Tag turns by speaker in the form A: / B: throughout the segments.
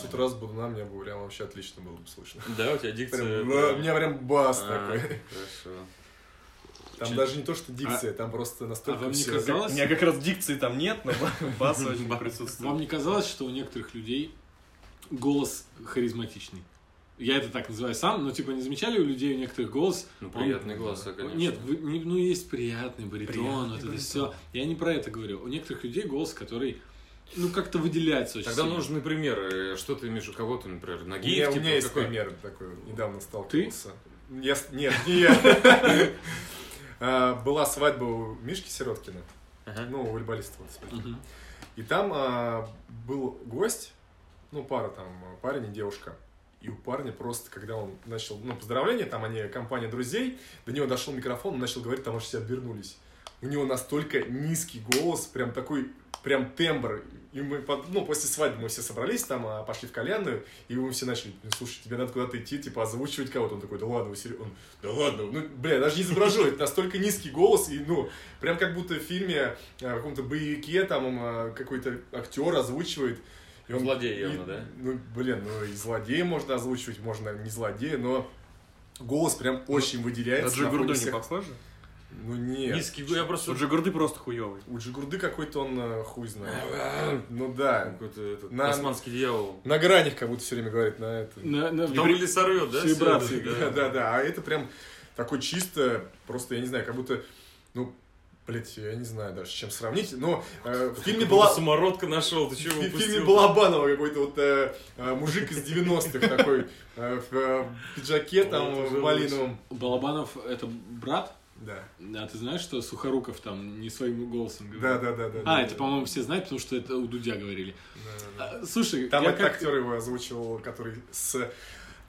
A: С утра с Будуна мне бы прям вообще отлично было бы слышно.
B: Да, у тебя дикция...
A: Прям,
B: прям-
A: у меня прям бас
B: А,
A: такой.
B: Хорошо.
A: Там
B: Че-
A: даже не то, что дикция, там просто
C: А
A: настолько
C: вам не
D: У
C: казалось,
D: меня как раз дикции там нет, но бас очень
C: вам
D: присутствует.
C: не казалось, что у некоторых людей голос харизматичный? Я это так называю сам, но типа не замечали у людей у некоторых голос?
B: Ну,
C: он-
B: приятный голос, конечно.
C: Нет, вы- не- ну есть приятный баритон,
D: Приятный
C: вот это
D: баритон.
C: все. Я не про это говорю. У некоторых людей голос, который, ну, как-то выделяется очень
B: Тогда
C: сильно.
B: нужны примеры. Что ты имеешь у кого-то, например,
A: У
B: ноги?
A: у
B: типа,
A: меня есть
B: какой?
A: пример такой, недавно сталкивался. Я с- нет, не я. А, Была свадьба у Мишки Сироткина, ну, у волейболиста. И там а, был гость, ну, пара там, парень и девушка. И у парня просто, когда он начал, ну, поздравления, там они, компания друзей, до него дошел микрофон, он начал говорить, там аж все обернулись. У него настолько низкий голос, прям такой, прям тембр. И мы, под- ну, после свадьбы мы все собрались там, а, пошли в кальянную, и мы все начали, «Ну, слушай, тебе надо куда-то идти, типа, озвучивать кого-то. Он такой, да ладно, вы серьезно? Он, да ладно, ну, бля, даже не изображу, это настолько низкий голос, и, ну, прям как будто в фильме, а, в каком-то боевике, там, а, какой-то актер озвучивает. И
B: Злодей явно,
A: и-
B: да?
A: Ну, блин, ну и злодея можно озвучивать, можно не злодея, но голос прям очень
D: На
A: выделяется. на
D: Джигурду не похоже?
A: Ну нет.
B: Низкий, я просто...
D: У Джигурды просто хуёвый.
A: У Джигурды какой-то он э, хуй знает. Ну да.
B: Какой-то этот,
A: На-
B: тасманский дьявол.
A: На гранях как будто все время говорит на это.
C: На- на-
B: Там или сорвет, да? это?
A: Да, да, да. А это прям такой чисто, просто, я не знаю, как будто, ну, блять, я не знаю даже, с чем сравнить, но э, в фильме была...
B: Самородка нашел, ты чего
A: в фильме Балабанова какой-то вот э, э, мужик из 90-х такой, э, в э, пиджаке там, в малиновом.
C: Балабанов это брат?
A: Да.
C: А ты знаешь, что Сухоруков там не своим голосом говорит?
A: Да, да, да, да.
C: А,
A: да,
C: это,
A: да.
C: по-моему, все знают, потому что это у Дудя говорили.
A: Да, да, да.
C: А, Слушай,
A: Там этот
C: как-
A: актер его озвучивал, который с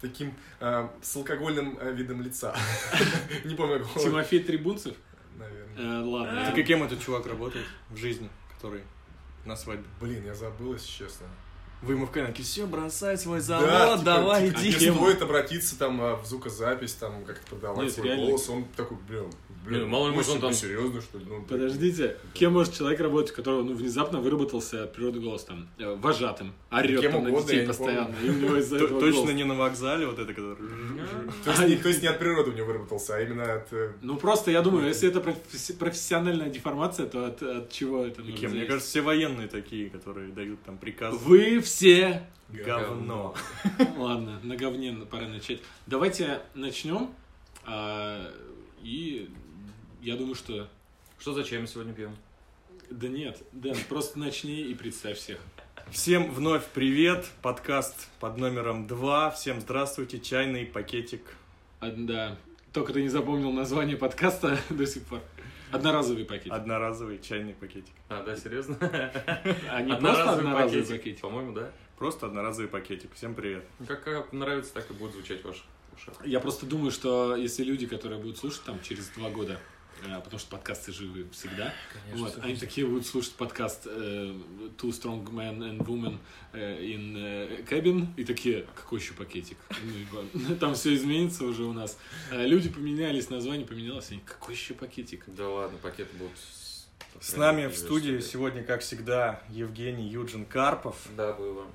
A: таким э, с алкогольным э, видом лица. Не помню, какого.
C: Тимофей Трибунцев?
A: Наверное.
C: Э, ладно.
D: Так и кем этот чувак работает в жизни, который на свадьбе?
A: Блин, я забыл, если честно.
D: Вы ему в канале, все, бросай свой
A: Да,
D: завод,
A: типа,
D: давай,
A: типа,
D: иди.
A: Если
C: Кем?
A: стоит обратиться там а, в звукозапись, там как-то продавать
C: Нет,
A: свой
C: реально.
A: голос, он такой, блин, блин,
B: Блин, мало ли, может, он там-
A: серьезно, что ли? Ну,
C: Подождите, кем может человек работать, у которого ну, внезапно выработался от природы голос там э, вожатым, орет
A: Кем
C: там на
A: угодно, я
C: детей постоянно, и у него из-за этого
D: Точно не на вокзале, вот это, который...
A: То есть, не, от природы у него выработался, а именно от... э,
C: Ну просто я думаю, если это професси- профессиональная деформация, то от, чего это
D: Кем? Мне кажется, все военные такие, которые дают там приказы.
C: Вы все
D: Говно.
C: Ладно, на говне пора начать. Давайте начнем. а, и я думаю, что...
B: Что за чай мы сегодня пьем?
C: Да нет, Дэн, просто начни и представь всех.
D: Всем вновь привет, подкаст под номером 2. Всем здравствуйте, чайный пакетик.
C: А, да, только ты не запомнил название подкаста до сих пор. Одноразовый пакет.
D: Одноразовый чайный пакетик.
B: А, да, серьезно?
C: Не просто одноразовый пакетик.
B: По-моему, да.
D: Просто одноразовый пакетик. Всем привет.
B: Как, как нравится, так и будет звучать в ваших ушах.
C: Я просто думаю, что если люди, которые будут слушать там через два года, э, потому что подкасты живы всегда, вот, они такие будут слушать подкаст э, Two Strong Men and Women э, in э, Cabin и такие, какой еще пакетик? Ну, там все изменится уже у нас. Э, Люди поменялись, название поменялось, они, какой еще пакетик?
B: Да ладно, пакеты будут...
D: С нами в студии сегодня, как всегда, Евгений Юджин Карпов,
B: Да, было.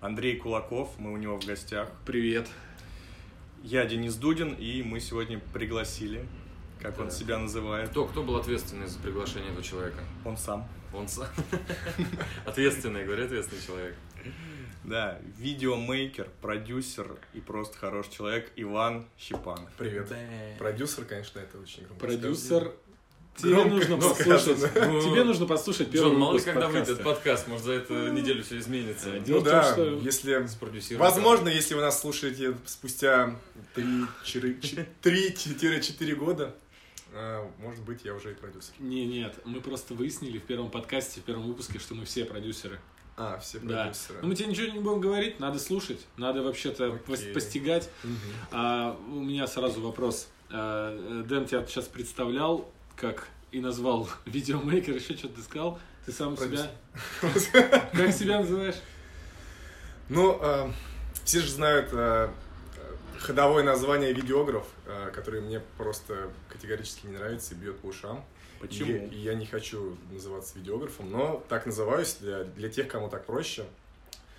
D: Андрей Кулаков, мы у него в гостях.
C: Привет.
D: Я Денис Дудин, и мы сегодня пригласили, как он
B: Да.
D: себя называет,
B: Кто, кто был ответственный за приглашение этого человека?
D: он сам.
B: Он сам. Ответственный, говорю, ответственный человек.
D: Да, видеомейкер, продюсер и просто хороший человек Иван Щепан.
A: Привет. Продюсер, конечно, это очень громко.
C: Продюсер. Тебе
A: Громко
C: нужно
A: сказано.
C: послушать.
B: Ну,
C: Тебе нужно послушать первый
B: Джон, мало ли когда
C: подкаста.
B: выйдет подкаст, может за эту неделю все изменится.
C: Э,
A: Ну
C: Дело в том,
A: да,
C: что-
A: если... Возможно, если вы нас слушаете спустя 3-4 года, э, может быть, я уже и продюсер.
C: Не, нет, мы просто выяснили в первом подкасте, в первом выпуске, что мы все продюсеры.
A: А, все
C: Да.
A: продюсеры.
C: Но мы тебе ничего не будем говорить, надо слушать, надо вообще-то
A: Окей.
C: пос- постигать.
A: Мгм.
C: А, у меня сразу вопрос. А, Дэн тебя сейчас представлял, как и назвал видеомейкер, еще что-то ты сказал. Ты сам себя... Как себя называешь?
A: Ну, э, все же знают э, э, ходовое название видеограф, э, которое мне просто категорически не нравится и бьет по ушам.
D: Почему?
A: И, и я не хочу называться видеографом, но так называюсь для, для тех, кому так проще.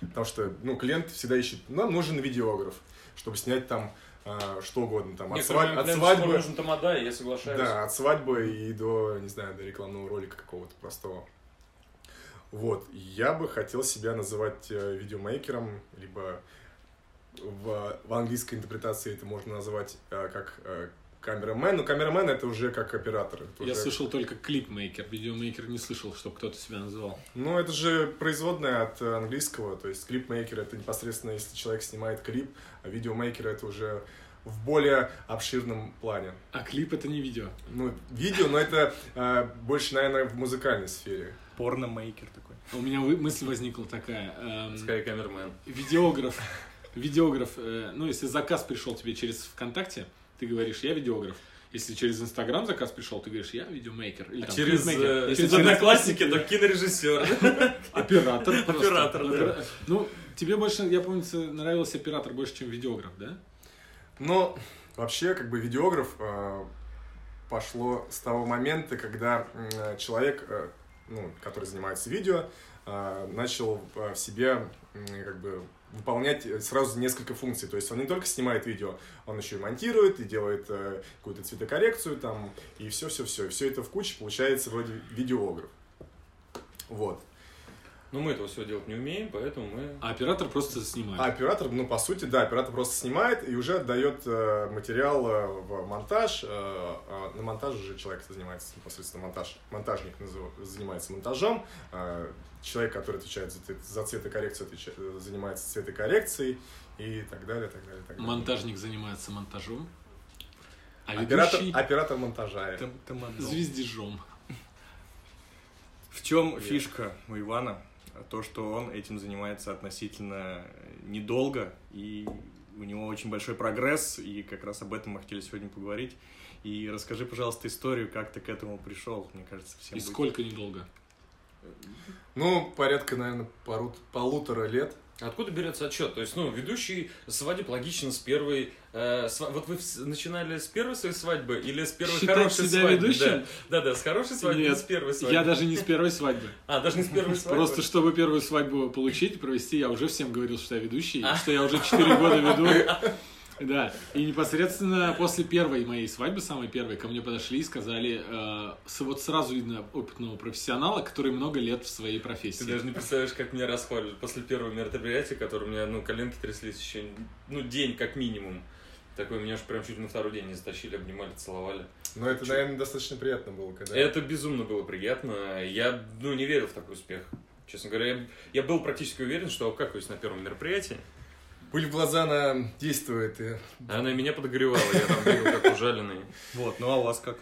A: Потому что, ну, клиент всегда ищет, нам нужен видеограф, чтобы снять там а, что угодно, там, от, свадь- от свадьбы,
B: нужен тамада, я соглашаюсь.
A: да, от свадьбы и до, не знаю, до рекламного ролика какого-то простого. Вот, я бы хотел себя называть э, видеомейкером, либо в, в английской интерпретации это можно назвать э, как э, камерамен, но камерамен это уже как оператор.
C: Я
A: уже-
C: слышал только клипмейкер, видеомейкер не слышал, чтобы кто-то себя называл.
A: Ну, это же производная от английского, то есть клипмейкер это непосредственно, если человек снимает клип, а видеомейкер это уже в более обширном плане.
C: А клип это не видео.
A: Ну, видео, но это э, больше, наверное, в музыкальной сфере.
D: Порномейкер такой.
C: У меня мысль возникла такая. эм,
B: Скай камермен.
C: видеограф, видеограф, э, ну, если заказ пришел тебе через ВКонтакте, ты говоришь, я видеограф. Если через Инстаграм заказ пришел, ты говоришь, я видеомейкер. Или,
B: А
C: там,
B: через, э,
C: Если
B: через
C: через
B: одноклассники, то кинорежиссер.
C: Оператор.
B: Оператор, да.
C: Ну, тебе больше, я помню, нравился оператор больше, чем видеограф, да?
A: Но вообще, как бы видеограф э, пошло с того момента, когда человек, э, ну, который занимается видео, начал в себе как бы выполнять э, сразу несколько функций. То есть он не только снимает видео, он еще и монтирует, и делает э, какую-то цветокоррекцию там, и все-все-все. Все это в куче получается вроде видеограф. Вот.
B: Но мы этого всего делать не умеем, поэтому мы...
C: А оператор просто снимает.
A: А оператор, ну, по сути, да, оператор просто снимает и уже отдает э, материал э, в монтаж. Э, а на монтаже уже человек занимается непосредственно монтаж. Монтажник занимается монтажом. э, человек, который отвечает за, за цветокоррекцию, отвечает- э, занимается цветокоррекцией и так далее, так далее, так далее.
C: Монтажник занимается монтажом. А
A: Оператор,
C: ведущий
A: оператор монтажа.
D: Там- тамадол.
C: звездежом.
D: В чем фишка у Ивана? То, что он этим занимается относительно недолго, и у него очень большой прогресс, и как раз об этом мы хотели сегодня поговорить. И расскажи, пожалуйста, историю, как ты к этому пришел. Мне кажется, всем
C: И
D: будет-
C: сколько недолго?
A: Ну, порядка, наверное, пору- полутора лет.
B: Откуда берется отчет? То есть, ну, ведущий свадеб логично с первой... э, сва- Вот вы начинали с первой своей свадьбы или с первой
C: Считать
B: хорошей
C: себя
B: свадьбы?
C: ведущим?
B: Да. да, да, с хорошей свадьбы
C: Нет,
B: с первой свадьбы?
C: Я даже не с первой свадьбы.
B: А, даже не с первой свадьбы?
C: Просто чтобы первую свадьбу получить, провести, я уже всем говорил, что я ведущий,
B: А.
C: что я уже 4 года веду. Да, и непосредственно после первой моей свадьбы, самой первой, ко мне подошли и сказали, э, вот сразу видно опытного профессионала, который много лет в своей
B: Ты
C: профессии.
B: даже не представляешь, как меня расхваливают после первого мероприятия, которое у меня, ну, коленки тряслись еще, ну, день как минимум. Такой, меня аж прям чуть на второй день не затащили, обнимали, целовали.
A: Но это, наверное, достаточно приятно было, когда...
B: Это безумно было приятно. Я, ну, не верил в такой успех. Честно говоря, я, я был практически уверен, что обкакаюсь на первом мероприятии.
A: Пыль в глаза она действует. И...
B: А она меня подогревала, я там бегал как ужаленный.
D: Вот, ну а у вас как?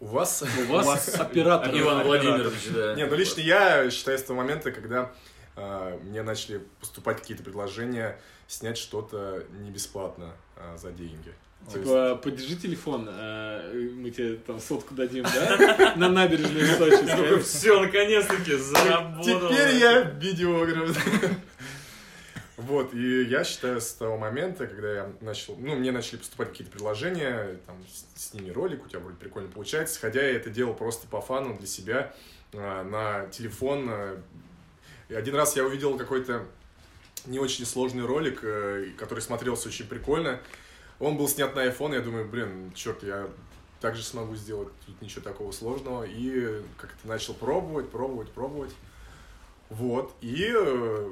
A: У вас...
C: У вас оператор.
B: Иван. Владимирович, да.
A: Не, ну лично я считаю с того момента, когда а, мне начали поступать какие-то предложения снять что-то не бесплатно а, за деньги.
C: Типа, подержи телефон, э, мы тебе там сотку дадим, да? На набережной в Сочи.
B: Все, наконец-таки, заработал.
A: Теперь я видеограф. Вот, и я считаю, с того момента, когда я начал, ну, мне начали поступать какие-то предложения, там, сними ролик, у тебя вроде прикольно получается, хотя я это делал просто по фану для себя, а, на телефон. а. И один раз я увидел какой-то не очень сложный ролик, э, который смотрелся очень прикольно. Он был снят на iPhone, я думаю, блин, черт, я также смогу сделать, тут ничего такого сложного. И как-то начал пробовать, пробовать, пробовать. Вот, и э,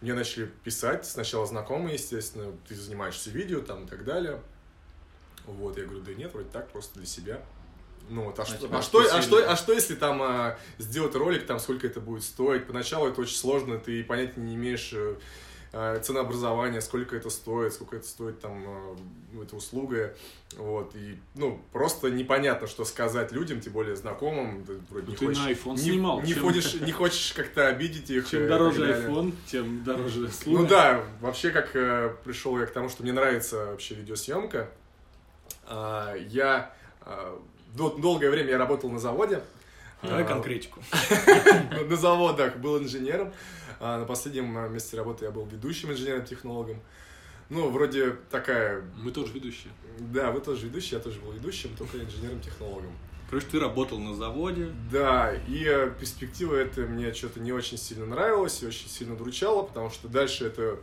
A: мне начали писать, сначала знакомые, естественно, ты занимаешься видео там и так далее. Вот, я говорю, да нет, вроде так, просто для себя. Ну вот, а,
B: А
A: что, а, что, а, что, а что если там а, сделать ролик, там сколько это будет стоить? Поначалу это очень сложно, ты понятия не имеешь а, ценообразования, сколько это стоит, сколько это стоит там а, ну, эта услуга. Вот, и, ну, просто непонятно, что сказать людям, тем более знакомым. Ты вроде
C: Ну,
A: не
C: ты
A: хочешь,
C: на iPhone
A: не,
C: снимал.
A: Не,
C: Чем-
A: ходишь, не хочешь как-то обидеть их.
C: Чем дороже iPhone, тем дороже услуга.
A: Ну да, вообще как э, пришел я к тому, что мне нравится вообще видеосъемка. А, я дол- долгое время я работал на заводе.
D: Давай конкретику.
A: на заводах был инженером. А на последнем а, месте работы я был ведущим инженером-технологом. Ну, вроде такая...
C: Мы тоже ведущие.
A: Да, вы тоже ведущий, я тоже был ведущим, только инженером-технологом.
D: Короче, ты работал на заводе.
A: Да, и э, перспектива это мне что-то не очень сильно нравилось и очень сильно дручало, потому что дальше это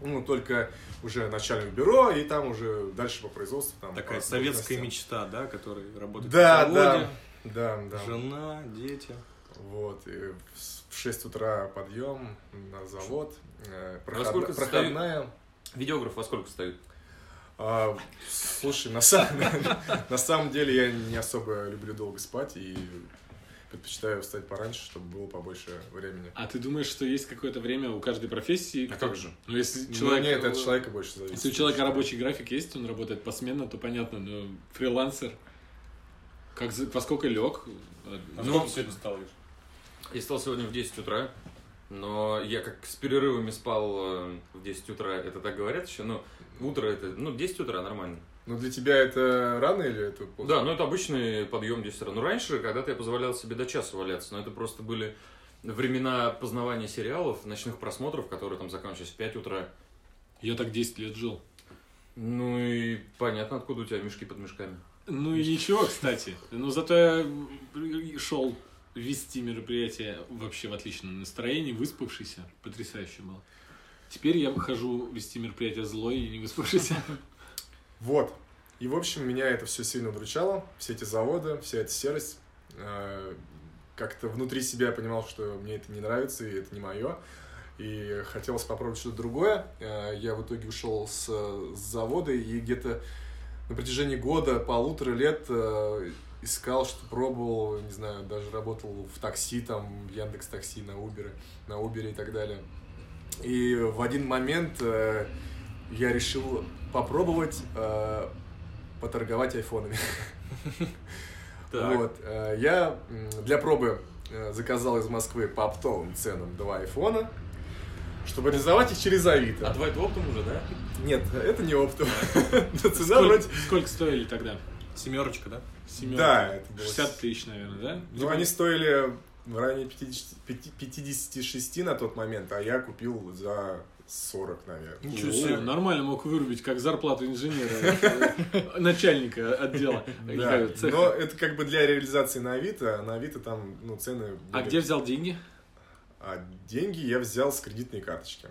A: ну, только уже начальник бюро, и там уже дальше по производству. Там,
D: Такая
A: по
D: советская
A: должностям.
D: мечта, да, которая работает
A: Да,
D: на заводе.
A: да, да, да.
D: Жена, дети.
A: Вот, и в 6 утра подъем на завод, э,
B: Во
A: проход-
B: сколько
A: проходная.
B: Видеограф во сколько стоит?
A: А, слушай, на самом, на самом деле я не особо люблю долго спать и предпочитаю встать пораньше, чтобы было побольше времени.
C: А ты думаешь, что есть какое-то время у каждой профессии?
B: А как же?
C: Ну, если
A: Ну,
C: человек...
A: нет, от человека больше зависит.
C: Если у человека рабочий график есть, он работает посменно, то понятно, но фрилансер, как во сколько лег?
D: А
B: Ну,
D: сколько сегодня встал, Виш?
B: Я встал сегодня в 10 утра, но я как с перерывами спал э, в 10 утра, это так говорят еще, но утро это, ну, 10 утра нормально.
A: Ну, для тебя это рано или это поздно?
B: Да, ну это обычный подъем 10 утра. Ну, раньше, когда-то я позволял себе до часа валяться, но это просто были времена познавания сериалов, ночных просмотров, которые там заканчивались в 5 утра.
C: Я так 10 лет жил.
B: Ну и понятно, откуда у тебя мешки под мешками.
C: Ну и ничего, кстати. Но зато я шел вести мероприятие вообще в отличном настроении, выспавшийся. Потрясающе было. Теперь я хожу вести мероприятие злой и не выспавшийся.
A: Вот. И, в общем, меня это все сильно удручало. Все эти заводы, вся эта серость. Э, Как-то внутри себя я понимал, что мне это не нравится, и это не мое. И хотелось попробовать что-то другое. Э, Я в итоге ушел с, с завода и где-то на протяжении года, полутора лет э, искал, что пробовал, не знаю, даже работал в такси, там, в Яндекс Такси, на Uber, на Uber и так далее. И в один момент э, я решил попробовать э, поторговать айфонами. Вот. э, Я для пробы э, заказал из Москвы по оптовым ценам два айфона, чтобы реализовать их через Авито.
B: А твой оптом уже, да?
A: Нет, это не оптом.
C: Сколько стоили тогда?
D: Семерочка, да?
C: Семерка.
A: Да, это было...
C: 60 тысяч, наверное, да?
A: Ну, они стоили в районе 50 пяти- 56 на тот момент, а я купил за 40, наверное.
D: Ничего себе.
C: нормально мог вырубить, как зарплату инженера, начальника отдела.
A: Да, но это как бы для реализации на Авито, а на Авито там, ну, цены...
C: А где взял деньги?
A: А деньги я взял с кредитной карточки.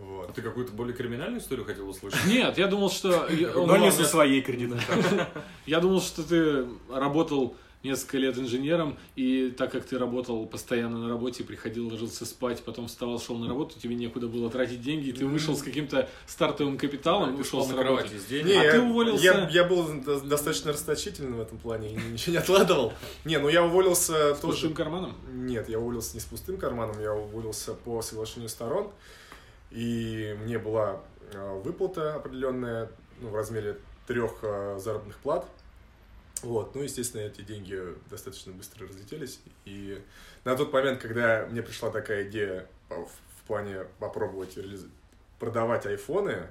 B: А
A: Вот.
B: ты какую-то более криминальную историю хотел услышать?
C: Нет, я думал, что...
D: Но
C: ну
D: не со своей кредитной картой.
C: Я думал, что ты работал несколько лет инженером, и так как ты работал постоянно на работе, приходил, ложился спать, потом вставал, шел на работу, тебе некуда было тратить деньги, и ты вышел с каким-то стартовым капиталом,
B: Ты
C: ушел с
B: на
C: работы.
B: денег.
A: Не,
C: А
A: я,
C: ты уволился?
A: Я, я был до- достаточно расточительный в этом плане, и ничего не откладывал. Не, ну я уволился
C: С
A: тоже...
C: пустым карманом?
A: Нет, я уволился не с пустым карманом, я уволился по соглашению сторон. И мне была э, выплата определенная ну, в размере трех э, заработных плат. Вот, ну, естественно, эти деньги достаточно быстро разлетелись. И на тот момент, когда мне пришла такая идея по- в, плане попробовать продавать айфоны,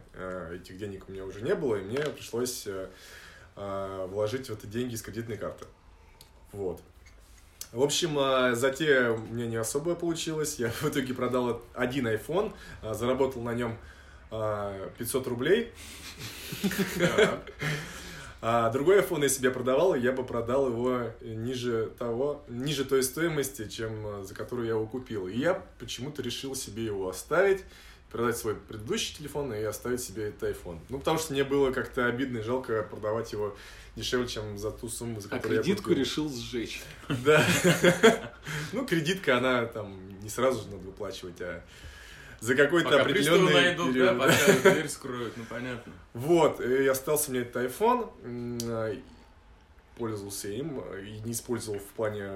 A: этих денег у меня уже не было, и мне пришлось вложить в это деньги с кредитной карты. Вот. В общем, э, затея у меня не особо получилось. Я в итоге продал один iPhone, э, заработал на нем э, 500 рублей. А другой iPhone, я продавал, я бы продал его ниже того, ниже той стоимости, чем э, за которую я его купил. И я почему-то решил себе его оставить, продать свой предыдущий телефон и оставить себе этот iPhone. Ну, потому что мне было как-то обидно и жалко продавать его дешевле, чем за ту сумму, за
C: А
A: которую я
C: кредитку
A: купил.
C: решил сжечь.
A: Да. Ну, кредитка, она там не сразу же надо выплачивать, а за какой-то
B: Пока
A: определенный
B: найдут, да,
A: период.
B: пока дверь скроют, ну понятно.
A: Вот, и остался у меня этот iPhone, а, пользовался им а, и не использовал в плане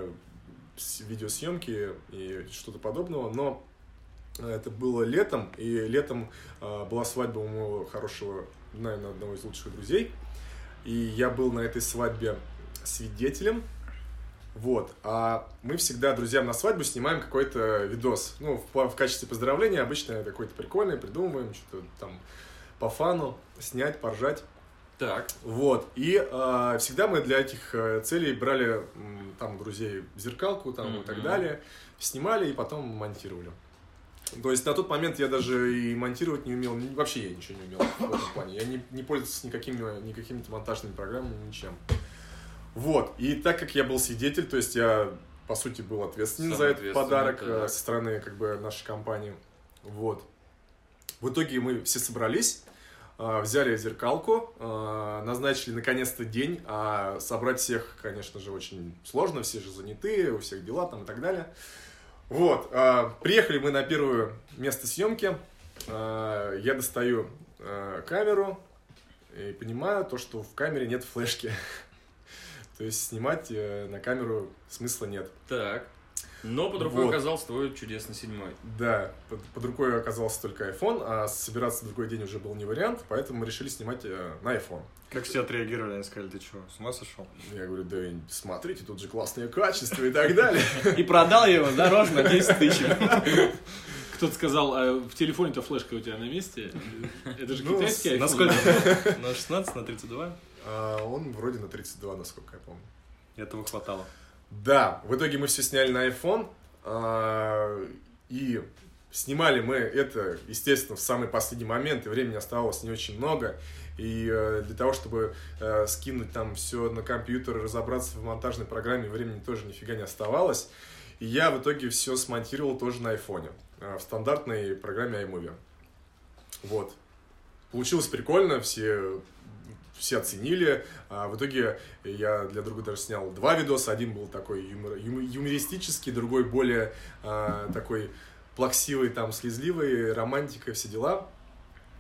A: видеосъемки и что-то подобного, но а, это было летом, и летом а, была свадьба у моего хорошего, наверное, одного из лучших друзей, и я был на этой свадьбе свидетелем, вот. А мы всегда друзьям на свадьбу снимаем какой-то видос. Ну, в, в качестве поздравления обычно какой-то прикольный, придумываем, что-то там по фану, снять, поржать.
B: Так,
A: Вот. И э, всегда мы для этих э, целей брали там друзей зеркалку там, и так далее, снимали и потом монтировали. То есть на тот момент я даже и монтировать не умел, вообще я ничего не умел в этом плане. Я не, не пользовался никакими, никакими монтажными программами, ничем. Вот, и так как я был свидетель, то есть я, по сути, был ответственен
B: Самый
A: за этот подарок
B: так.
A: э, со стороны, как бы, нашей компании. Вот. В итоге мы все собрались, э, взяли зеркалку, э, назначили наконец-то день, а собрать всех, конечно же, очень сложно, все же заняты, у всех дела там и так далее. Вот, э, приехали мы на первое место съемки, Э, я достаю э, камеру и понимаю то, что в камере нет флешки. То есть снимать э, на камеру смысла нет.
B: Так. Но под рукой
A: Вот.
B: оказался твой чудесный седьмой.
A: Да, под, под рукой оказался только iPhone, а собираться в другой день уже был не вариант, поэтому мы решили снимать э, на iPhone.
D: Как все отреагировали? Они сказали, ты что, с ума сошел?
A: Я говорю, да смотрите, тут же классное качество и так далее.
C: И продал его дороже на 10 тысяч. Кто-то сказал, а в телефоне-то флешка у тебя на месте? Это же
A: Ну,
C: китайский
D: На
C: iPhone.
D: сколько? На 16, на 32?
A: А Он вроде на 32, насколько я помню.
D: Этого хватало.
A: Да, в итоге мы все сняли на iPhone, а, и снимали мы это, естественно, в самый последний момент, и времени оставалось не очень много. И э, для того, чтобы э, скинуть там все на компьютер, разобраться в монтажной программе, времени тоже нифига не оставалось. И я в итоге все смонтировал тоже на айфоне, э, в стандартной программе iMovie. Вот. Получилось прикольно, все, все оценили. А в итоге я для друга даже снял два видоса. Один был такой юмор- юмористический, другой более а, такой плаксивый, там, слезливый, романтика, все дела.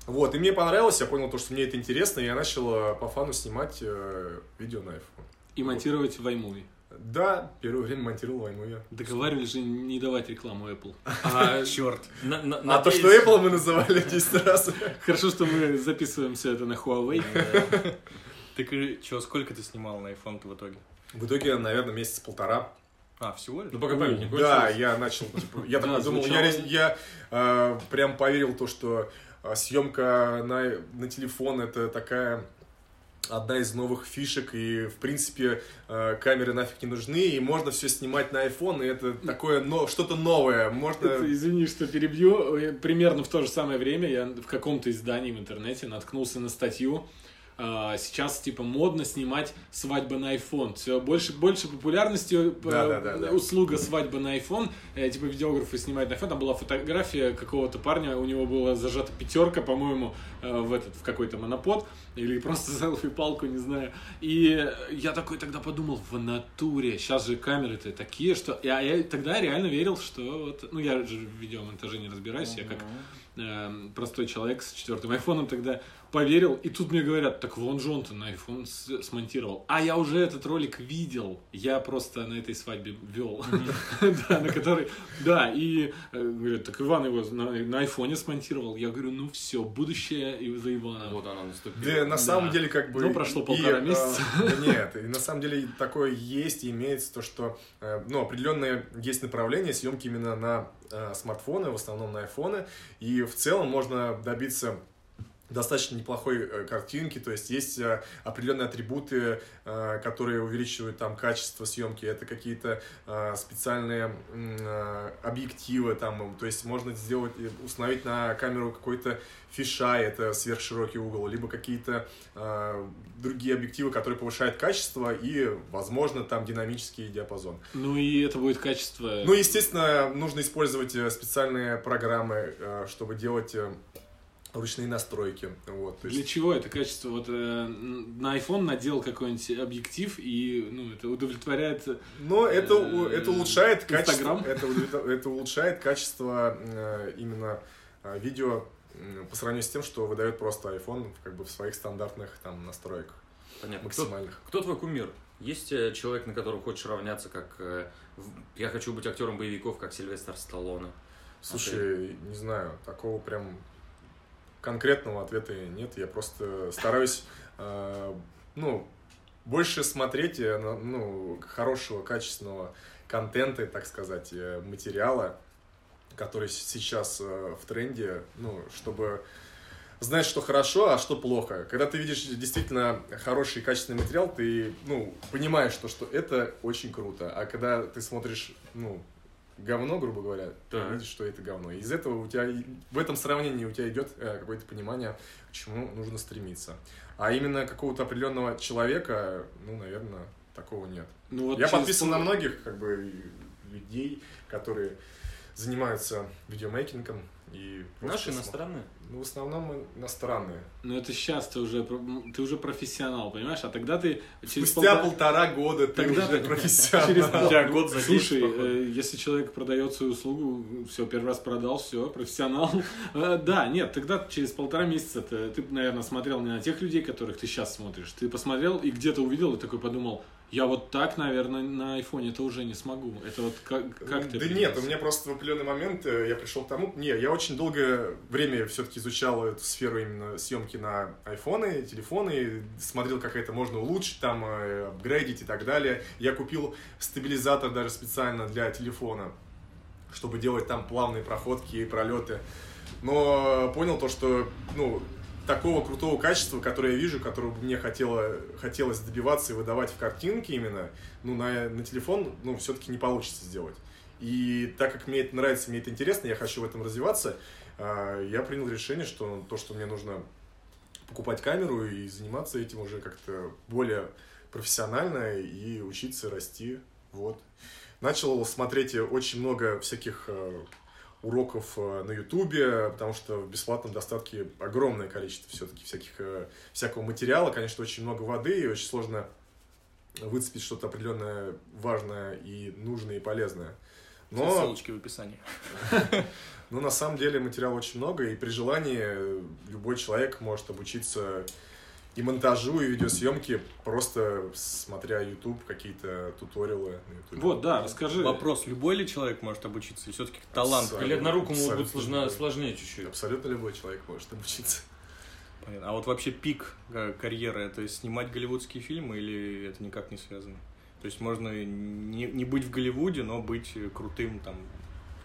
A: Вот, и мне понравилось, я понял то, что мне это интересно, и я начал э, по фану снимать э, видео на iPhone.
C: И монтировать в iMovie.
A: Да, первое время монтировал iMovie.
C: Договаривались же не давать рекламу Apple.
B: А,
D: Черт.
B: на- на-
A: А то, что Apple мы называли 10 раз.
C: Хорошо, что мы записываем все это на Huawei.
D: Так и что, сколько ты снимал на iPhone-то в итоге?
A: В итоге, наверное, месяца полтора.
D: А, всего лишь?
B: Ну, пока память не
A: Да, я начал, типа, я
C: Да,
A: такой думал,
C: звучало.
A: я, э, прям поверил то, что э, съемка на телефон это такая одна из новых фишек, и, в принципе, э, камеры нафиг не нужны, и можно все снимать на iPhone, и это такое, но, что-то новое, можно...
C: Извини, что перебью. Э, Примерно в то же самое время я в каком-то издании в интернете наткнулся на статью. А, Сейчас, типа, модно снимать свадьбы на iPhone. Все больше, больше популярностью э,
A: Да-да-да-да.
C: услуга свадьба на iPhone. Э, Типа, видеографы снимают на iPhone. Там была фотография какого-то парня, у него была зажата пятерка, по-моему, э, в этот, в какой-то монопод. Или просто селфи-палку, не знаю. И я такой тогда подумал, в натуре, сейчас же камеры-то такие, что... Я, я тогда реально верил, что вот... Ну, я же в видеомонтаже не разбираюсь, я как эм, простой человек с четвертым айфоном тогда поверил. И тут мне говорят, так вон же он-то на iPhone с- смонтировал. А я уже этот ролик видел. Я просто на этой свадьбе вел. Да, на которой... Да, и э, говорят, так Иван его на айфоне смонтировал. Я говорю, ну все, будущее и за Ивана.
B: Вот она наступила.
A: Да, на самом деле, как бы...
C: Ну, прошло полтора месяца.
A: нет, и на самом деле такое есть, и имеется то, что, э, ну, определенное есть направление съемки именно на смартфоны, в основном на айфоны, и в целом можно добиться достаточно неплохой э, картинки, то есть есть э, определенные атрибуты, э, которые увеличивают там качество съемки, это какие-то специальные объективы там, то есть можно сделать, установить на камеру какой-то фишай, это сверхширокий угол, либо какие-то другие объективы, которые повышают качество и, возможно, там динамический диапазон.
C: Ну и это будет качество...
A: Ну, естественно, нужно использовать специальные программы, чтобы делать ручные настройки. Вот,
C: Для
A: есть,
C: чего это качество? Вот э, на iPhone надел какой-нибудь объектив, и ну, это удовлетворяет...
A: но это,
C: э,
A: это улучшает качество,
C: Инстаграм?
A: это, это улучшает качество э, именно э, видео м, по сравнению с тем, что выдает просто iPhone как бы в своих стандартных там настройках
B: Понятно. Кто,
A: максимальных.
B: кто твой кумир? Есть э, человек, на которого хочешь равняться, как э, я хочу быть актером боевиков, как Сильвестр Сталлоне.
A: Слушай, не знаю, такого прям конкретного ответа нет. Я просто стараюсь, э, ну, больше смотреть, э, ну, хорошего, качественного контента, так сказать, э, материала, который сейчас в тренде, ну, чтобы знать, что хорошо, а что плохо. Когда ты видишь действительно хороший качественный материал, ты, ну, понимаешь, что, что это очень круто. А когда ты смотришь, ну, говно, грубо говоря, ты
B: Так.
A: видишь, что это говно. Из этого у тебя, в этом сравнении у тебя идет э, какое-то понимание, к чему нужно стремиться. А именно какого-то определенного человека, ну, наверное, такого нет.
C: Ну, вот
A: я подписан на многих как бы людей, которые занимаются видеомейкингом и
B: Наши иностранные?
A: Ну, в основном иностранные.
C: Ну это сейчас ты уже, ты уже профессионал, понимаешь? А тогда ты через
A: Спустя
C: полтора-
A: полтора года ты
C: Тогда
A: уже
C: ты-
A: профессионал.
C: через
D: У тебя год за
C: Слушай, э, если человек продает свою услугу, все, первый раз продал, все, профессионал. Э, Да, нет, тогда через полтора месяца ты, наверное, смотрел не на тех людей, которых ты сейчас смотришь. Ты посмотрел и где-то увидел и такой подумал, я вот так, наверное, на айфоне это уже не смогу. Это вот как, как ты
A: Да
C: определился?
A: нет, у меня просто в определенный момент э, я пришел к тому... Не, я очень долгое время все-таки изучал эту сферу именно съемки на айфоны, телефоны, смотрел, как это можно улучшить, там, э, апгрейдить и так далее. Я купил стабилизатор даже специально для телефона, чтобы делать там плавные проходки и пролеты. Но понял то, что, ну, такого крутого качества, которое я вижу, которого бы мне хотело, хотелось добиваться и выдавать в картинке именно, ну, на, на телефон, ну, все-таки не получится сделать. И так как мне это нравится, мне это интересно, я хочу в этом развиваться, а, я принял решение, что то, что мне нужно покупать камеру и заниматься этим уже как-то более профессионально и учиться расти. Вот. Начал смотреть очень много всяких э, уроков э, на Ютубе, потому что в бесплатном достатке огромное количество все-таки всяких, э, всякого материала, конечно, очень много воды, и очень сложно выцепить что-то определенное важное и нужное и полезное.
D: Все
A: Но,
D: ссылочки в описании.
A: но на самом деле материала очень много, и при желании любой человек может обучиться и монтажу, и видеосъемке, просто смотря YouTube, какие-то туториалы на YouTube.
C: Вот, да, расскажи.
D: Вопрос, любой ли человек может обучиться? И все-таки талант.
A: Абсолютно.
B: Или однорукому будет
A: Абсолютно
B: сложно,
A: любой.
B: сложнее чуть-чуть.
A: Абсолютно любой человек может обучиться.
D: Понятно. А вот вообще пик э, карьеры, это снимать голливудские фильмы или это никак не связано? То есть можно не, не быть в Голливуде, но быть крутым там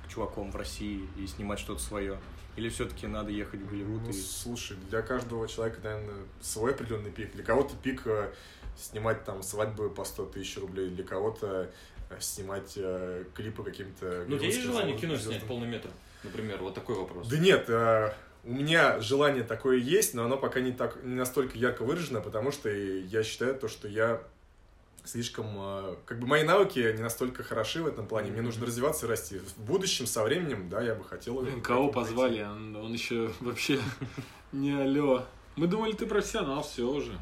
D: чуваком в России и снимать что-то свое? Или все-таки надо ехать в Голливуд
A: Ну,
D: и...
A: слушай, для каждого человека, наверное, свой определенный пик. Для кого-то пик э, снимать там свадьбы по 100 тысяч рублей, для кого-то э, снимать э, клипы каким-то...
B: Ну, у тебя есть желание кино
A: звездам.
B: снять полный метр? Например, вот такой вопрос.
A: Да нет, э, у меня желание такое есть, но оно пока не, так, не настолько ярко выражено, потому что я считаю то, что я слишком... э, Как бы мои навыки не настолько хороши в этом плане, мне нужно развиваться и расти. В будущем, со временем, да, я бы хотел...
C: Блин, кого позвали? Он, он еще вообще не алло. Мы думали, ты профессионал, все уже.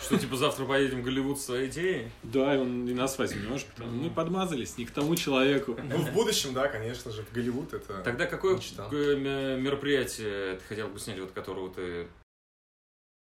B: Что, типа, завтра поедем в Голливуд с своей идеей?
C: Да, и, он, и нас возьмешь, потому мы подмазались не к тому человеку.
A: Ну, в будущем, да, конечно же, в Голливуд это...
B: Тогда какое
A: мечта.
B: мероприятие ты хотел бы снять, вот которого ты